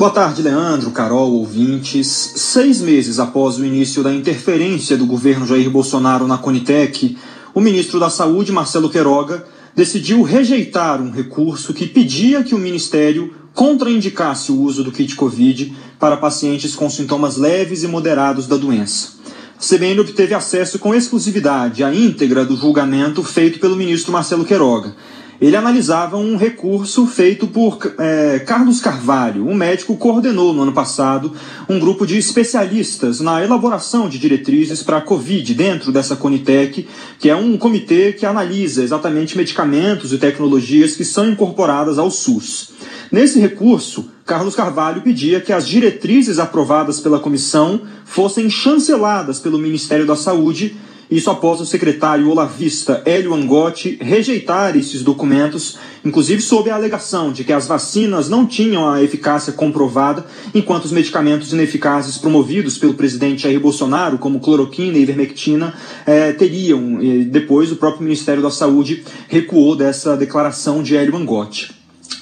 Boa tarde, Leandro, Carol, ouvintes. Seis meses após o início da interferência do governo Jair Bolsonaro na Conitec, o ministro da Saúde, Marcelo Queiroga, decidiu rejeitar um recurso que pedia que o ministério contraindicasse o uso do kit Covid para pacientes com sintomas leves e moderados da doença. A CBN obteve acesso com exclusividade à íntegra do julgamento feito pelo ministro Marcelo Queiroga ele analisava um recurso feito por é, Carlos Carvalho, um médico coordenou no ano passado um grupo de especialistas na elaboração de diretrizes para a Covid dentro dessa Conitec, que é um comitê que analisa exatamente medicamentos e tecnologias que são incorporadas ao SUS. Nesse recurso, Carlos Carvalho pedia que as diretrizes aprovadas pela comissão fossem chanceladas pelo Ministério da Saúde isso após o secretário olavista Hélio Angotti rejeitar esses documentos, inclusive sob a alegação de que as vacinas não tinham a eficácia comprovada, enquanto os medicamentos ineficazes promovidos pelo presidente Jair Bolsonaro, como cloroquina e ivermectina, eh, teriam. E depois o próprio Ministério da Saúde recuou dessa declaração de Hélio Angotti.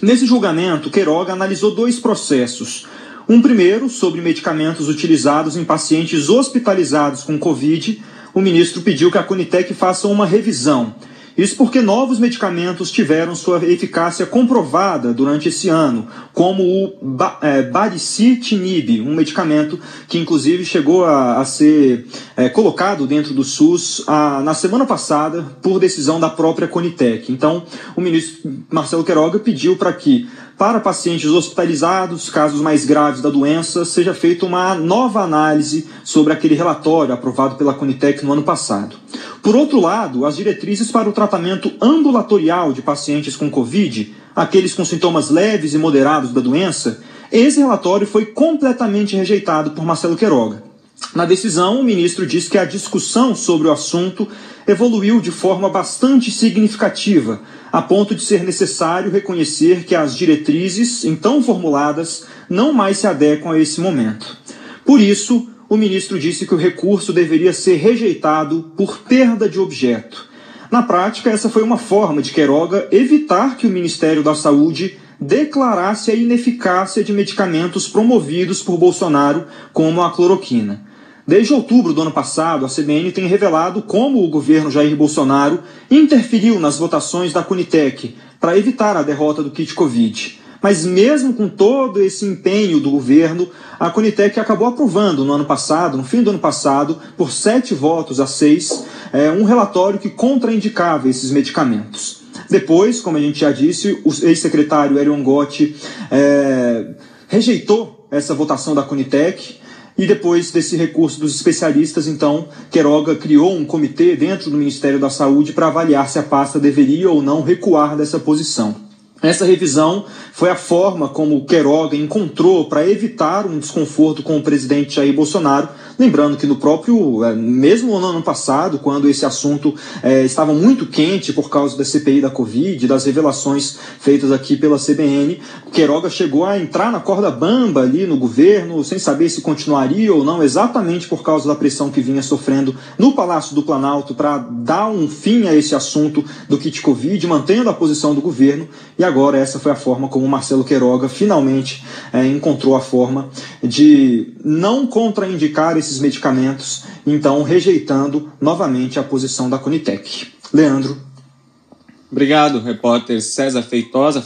Nesse julgamento, Queiroga analisou dois processos. Um primeiro sobre medicamentos utilizados em pacientes hospitalizados com Covid o ministro pediu que a Conitec faça uma revisão. Isso porque novos medicamentos tiveram sua eficácia comprovada durante esse ano, como o é, baricitinib, um medicamento que inclusive chegou a, a ser é, colocado dentro do SUS a, na semana passada por decisão da própria Conitec. Então, o ministro Marcelo Queiroga pediu para que para pacientes hospitalizados, casos mais graves da doença, seja feita uma nova análise sobre aquele relatório aprovado pela Conitec no ano passado. Por outro lado, as diretrizes para o tratamento ambulatorial de pacientes com Covid, aqueles com sintomas leves e moderados da doença, esse relatório foi completamente rejeitado por Marcelo Queiroga. Na decisão, o ministro diz que a discussão sobre o assunto evoluiu de forma bastante significativa, a ponto de ser necessário reconhecer que as diretrizes, então formuladas, não mais se adequam a esse momento. Por isso, o ministro disse que o recurso deveria ser rejeitado por perda de objeto. Na prática, essa foi uma forma de Queiroga evitar que o Ministério da Saúde declarasse a ineficácia de medicamentos promovidos por Bolsonaro, como a cloroquina. Desde outubro do ano passado, a CBN tem revelado como o governo Jair Bolsonaro interferiu nas votações da Conitec para evitar a derrota do kit Covid. Mas mesmo com todo esse empenho do governo, a Conitec acabou aprovando no ano passado, no fim do ano passado, por sete votos a seis, é, um relatório que contraindicava esses medicamentos. Depois, como a gente já disse, o ex-secretário Erion Gotti é, rejeitou essa votação da Conitec e depois desse recurso dos especialistas, então, Queiroga criou um comitê dentro do Ministério da Saúde para avaliar se a pasta deveria ou não recuar dessa posição. Essa revisão foi a forma como Queiroga encontrou para evitar um desconforto com o presidente Jair Bolsonaro, lembrando que no próprio, é, mesmo no ano passado, quando esse assunto é, estava muito quente por causa da CPI da Covid, das revelações feitas aqui pela CBN, Queiroga chegou a entrar na corda bamba ali no governo, sem saber se continuaria ou não, exatamente por causa da pressão que vinha sofrendo no Palácio do Planalto para dar um fim a esse assunto do kit Covid, mantendo a posição do governo, e agora essa foi a forma como Marcelo Queiroga finalmente é, encontrou a forma de não contraindicar esses medicamentos, então rejeitando novamente a posição da Conitec. Leandro. Obrigado, repórter César Feitosa.